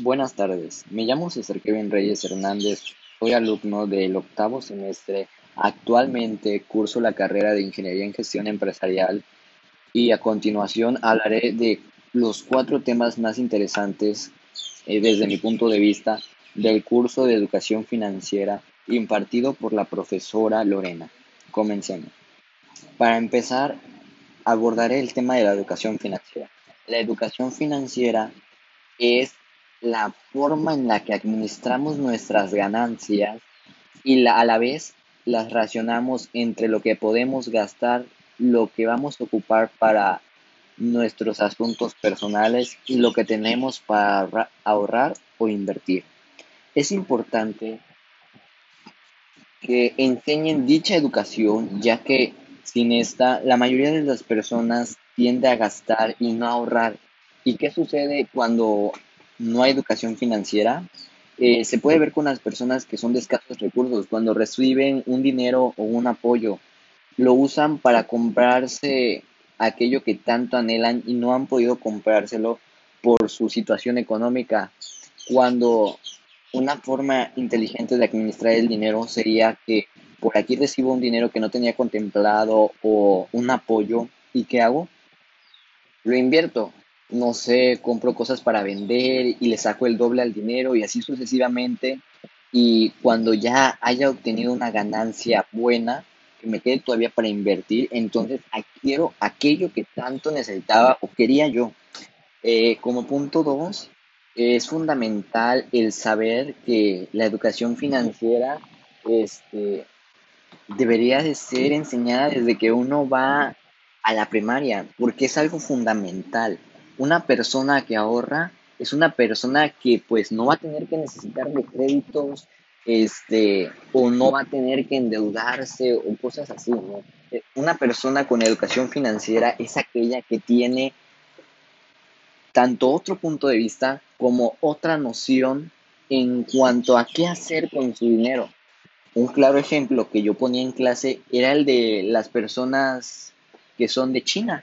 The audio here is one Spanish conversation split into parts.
Buenas tardes, me llamo César Kevin Reyes Hernández, soy alumno del octavo semestre, actualmente curso la carrera de Ingeniería en Gestión Empresarial y a continuación hablaré de los cuatro temas más interesantes eh, desde mi punto de vista del curso de Educación Financiera impartido por la profesora Lorena. Comencemos. Para empezar, abordaré el tema de la educación financiera. La educación financiera es la forma en la que administramos nuestras ganancias y a la vez las racionamos entre lo que podemos gastar, lo que vamos a ocupar para nuestros asuntos personales y lo que tenemos para ahorrar o invertir. Es importante que enseñen dicha educación, ya que sin esta, la mayoría de las personas tiende a gastar y no ahorrar. ¿Y qué sucede cuando no hay educación financiera, eh, se puede ver con las personas que son de escasos recursos, cuando reciben un dinero o un apoyo, lo usan para comprarse aquello que tanto anhelan y no han podido comprárselo por su situación económica, cuando una forma inteligente de administrar el dinero sería que por aquí recibo un dinero que no tenía contemplado o un apoyo, ¿y qué hago? Lo invierto no sé, compro cosas para vender y le saco el doble al dinero y así sucesivamente. Y cuando ya haya obtenido una ganancia buena, que me quede todavía para invertir, entonces adquiero aquello que tanto necesitaba o quería yo. Eh, como punto dos, es fundamental el saber que la educación financiera este, debería de ser enseñada desde que uno va a la primaria, porque es algo fundamental una persona que ahorra es una persona que pues no va a tener que necesitar de créditos, este, o no va a tener que endeudarse o cosas así, eh, Una persona con educación financiera es aquella que tiene tanto otro punto de vista como otra noción en cuanto a qué hacer con su dinero. Un claro ejemplo que yo ponía en clase era el de las personas que son de China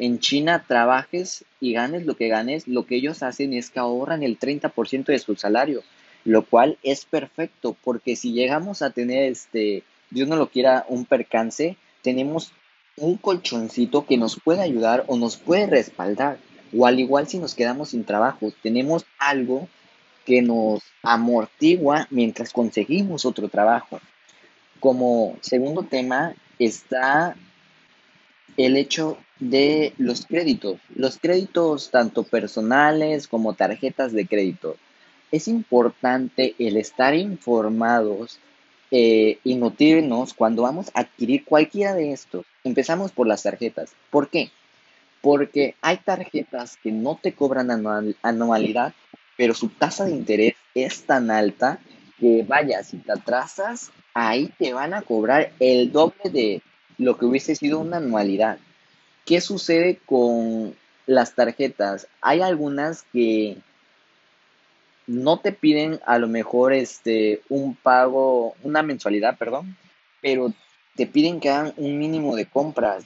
en China trabajes y ganes lo que ganes, lo que ellos hacen es que ahorran el 30% de su salario, lo cual es perfecto, porque si llegamos a tener, este, Dios no lo quiera, un percance, tenemos un colchoncito que nos puede ayudar o nos puede respaldar, o al igual si nos quedamos sin trabajo, tenemos algo que nos amortigua mientras conseguimos otro trabajo. Como segundo tema está el hecho de los créditos, los créditos tanto personales como tarjetas de crédito. Es importante el estar informados eh, y nutrirnos cuando vamos a adquirir cualquiera de estos. Empezamos por las tarjetas. ¿Por qué? Porque hay tarjetas que no te cobran anualidad, pero su tasa de interés es tan alta que vaya, si te atrasas, ahí te van a cobrar el doble de lo que hubiese sido una anualidad. ¿Qué sucede con las tarjetas? Hay algunas que no te piden a lo mejor este un pago, una mensualidad, perdón, pero te piden que hagan un mínimo de compras.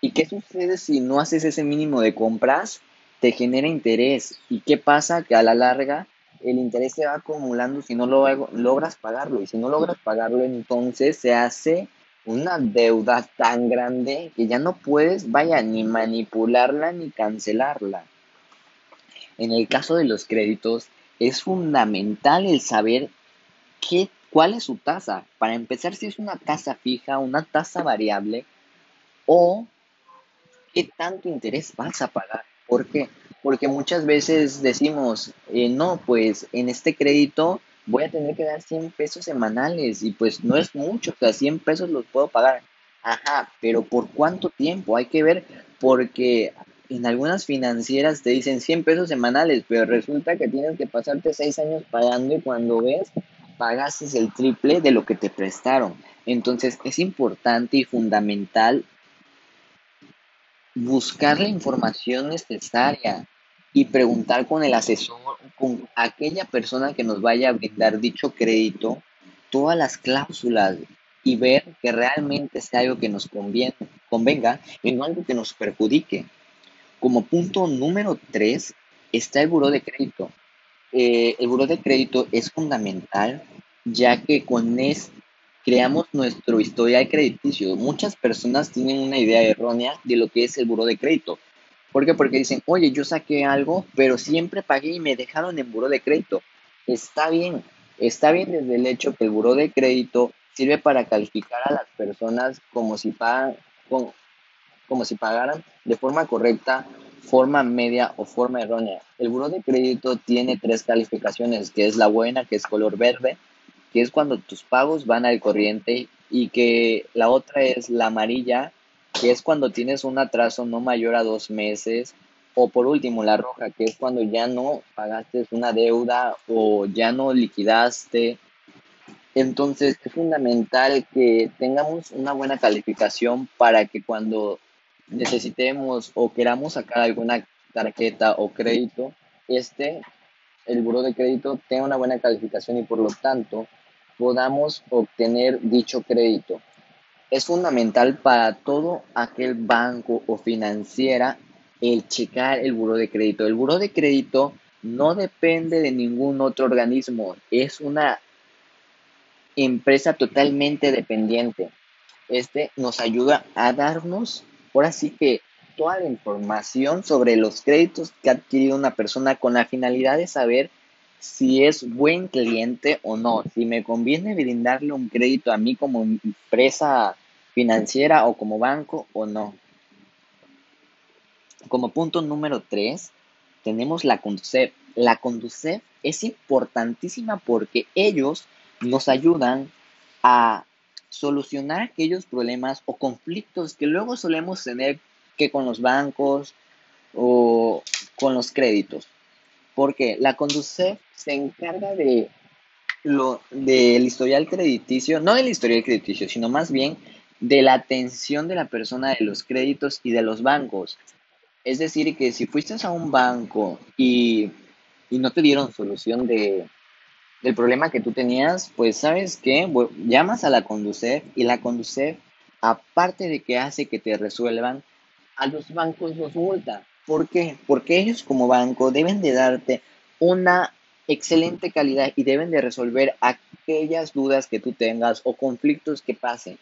¿Y qué sucede si no haces ese mínimo de compras? Te genera interés. ¿Y qué pasa? Que a la larga el interés se va acumulando si no lo logras pagarlo. Y si no logras pagarlo, entonces se hace una deuda tan grande que ya no puedes, vaya, ni manipularla ni cancelarla. En el caso de los créditos, es fundamental el saber qué, cuál es su tasa. Para empezar, si es una tasa fija, una tasa variable o qué tanto interés vas a pagar. ¿Por qué? Porque muchas veces decimos, eh, no, pues en este crédito voy a tener que dar 100 pesos semanales y pues no es mucho, o sea, 100 pesos los puedo pagar. Ajá, pero ¿por cuánto tiempo? Hay que ver porque en algunas financieras te dicen 100 pesos semanales, pero resulta que tienes que pasarte 6 años pagando y cuando ves, pagaste el triple de lo que te prestaron. Entonces es importante y fundamental buscar la información necesaria, y preguntar con el asesor, con aquella persona que nos vaya a brindar dicho crédito, todas las cláusulas y ver que realmente sea algo que nos conviene, convenga y no algo que nos perjudique. Como punto número tres está el buró de crédito. eh, el buro de crédito es fundamental, ya que con esto creamos nuestro historial crediticio. Muchas personas tienen una idea errónea de lo que es el buro de crédito. ¿Por qué? Porque dicen, oye, yo saqué algo, pero siempre pagué y me dejaron en buro de crédito. Está bien, está bien desde el hecho que el buro de crédito sirve para calificar a las personas como si, pagan, como si pagaran de forma correcta, forma media o forma errónea. El buro de crédito tiene tres calificaciones, que es la buena, que es color verde, que es cuando tus pagos van al corriente y que la otra es la amarilla, que es cuando tienes un atraso no mayor a dos meses, o por último la roja, que es cuando ya no pagaste una deuda o ya no liquidaste. Entonces es fundamental que tengamos una buena calificación para que cuando necesitemos o queramos sacar alguna tarjeta o crédito, este, el buro de crédito tenga una buena calificación y por lo tanto podamos obtener dicho crédito. Es fundamental para todo aquel banco o financiera el checar el buro de crédito. El buro de crédito no depende de ningún otro organismo, es una empresa totalmente dependiente. Este nos ayuda a darnos, por así que, toda la información sobre los créditos que ha adquirido una persona con la finalidad de saber si es buen cliente o no, si me conviene brindarle un crédito a mí como empresa financiera o como banco o no. Como punto número 3, tenemos la Conducef. La Conducef es importantísima porque ellos nos ayudan a solucionar aquellos problemas o conflictos que luego solemos tener que con los bancos o con los créditos. Porque la Conducef se encarga de lo del historial crediticio, no del historial crediticio, sino más bien de la atención de la persona de los créditos y de los bancos. Es decir, que si fuiste a un banco y, y no te dieron solución de, del problema que tú tenías, pues sabes qué, llamas a la Conducef y la Conducef, aparte de que hace que te resuelvan, a los bancos los multa. ¿Por qué? Porque ellos como banco deben de darte una excelente calidad y deben de resolver aquellas dudas que tú tengas o conflictos que pasen.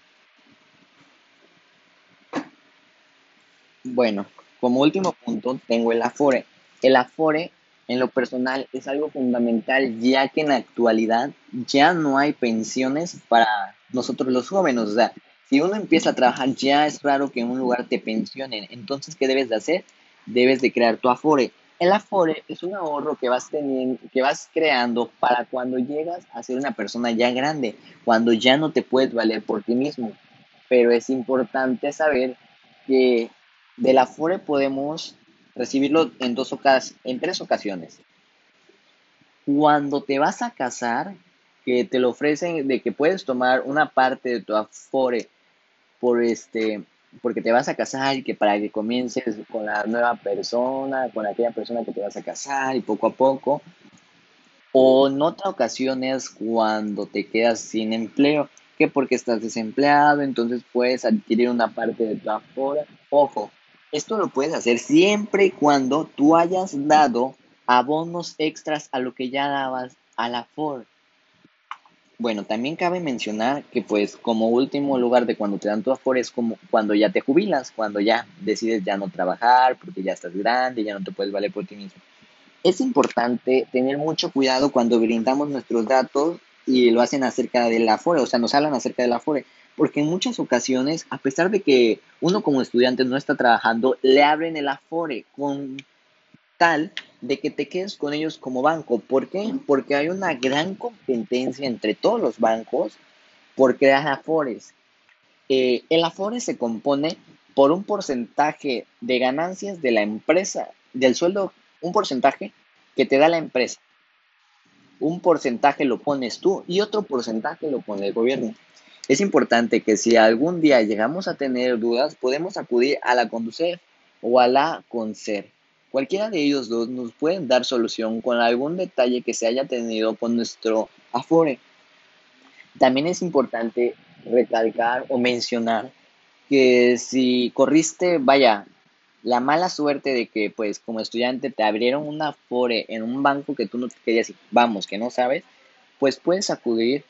Bueno, como último punto tengo el Afore. El Afore en lo personal es algo fundamental ya que en la actualidad ya no hay pensiones para nosotros los jóvenes. O sea, si uno empieza a trabajar ya es raro que en un lugar te pensionen. Entonces, ¿qué debes de hacer? Debes de crear tu Afore. El Afore es un ahorro que vas, teniendo, que vas creando para cuando llegas a ser una persona ya grande, cuando ya no te puedes valer por ti mismo. Pero es importante saber que del Afore podemos recibirlo en, dos en tres ocasiones. Cuando te vas a casar, que te lo ofrecen de que puedes tomar una parte de tu Afore por este porque te vas a casar y que para que comiences con la nueva persona, con aquella persona que te vas a casar y poco a poco. O en otras ocasiones cuando te quedas sin empleo, que porque estás desempleado, entonces puedes adquirir una parte de tu afora. Ojo, esto lo puedes hacer siempre y cuando tú hayas dado abonos extras a lo que ya dabas a la. Bueno, también cabe mencionar que pues como último lugar de cuando te dan tu Afore es como cuando ya te jubilas, cuando ya decides ya no trabajar porque ya estás grande, ya no te puedes valer por ti mismo. Es importante tener mucho cuidado cuando brindamos nuestros datos y lo hacen acerca del Afore, o sea, nos hablan acerca del Afore, porque en muchas ocasiones, a pesar de que uno como estudiante no está trabajando, le abren el Afore con tal de que te quedes con ellos como banco. ¿Por qué? Porque hay una gran competencia entre todos los bancos por crear afores. Eh, el afore se compone por un porcentaje de ganancias de la empresa, del sueldo, un porcentaje que te da la empresa. Un porcentaje lo pones tú y otro porcentaje lo pone el gobierno. Es importante que si algún día llegamos a tener dudas, podemos acudir a la Conducef o a la Concer Cualquiera de ellos dos nos pueden dar solución con algún detalle que se haya tenido con nuestro Afore. También es importante recalcar o mencionar que si corriste, vaya, la mala suerte de que, pues, como estudiante te abrieron una Afore en un banco que tú no querías, vamos, que no sabes, pues puedes acudir,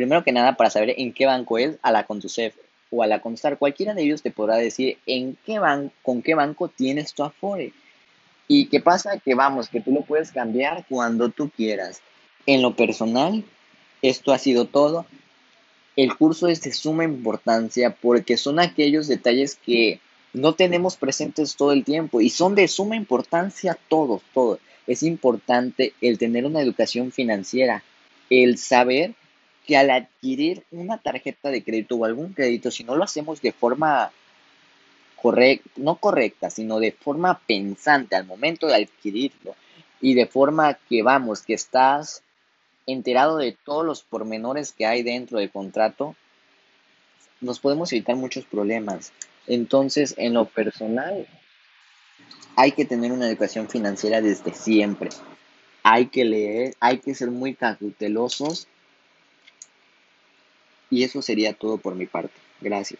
primero que nada, para saber en qué banco es, a la Conducef o a la Constar. Cualquiera de ellos te podrá decir en qué ban con qué banco tienes tu Afore. ¿Y qué pasa? Que vamos, que tú lo puedes cambiar cuando tú quieras. En lo personal, esto ha sido todo. El curso es de suma importancia porque son aquellos detalles que no tenemos presentes todo el tiempo y son de suma importancia todos, todos. Es importante el tener una educación financiera, el saber que al adquirir una tarjeta de crédito o algún crédito, si no lo hacemos de forma correcta, no correcta, sino de forma pensante al momento de adquirirlo y de forma que vamos, que estás enterado de todos los pormenores que hay dentro del contrato, nos podemos evitar muchos problemas. Entonces, en lo personal, hay que tener una educación financiera desde siempre. Hay que leer, hay que ser muy cautelosos. Y eso sería todo por mi parte. Gracias.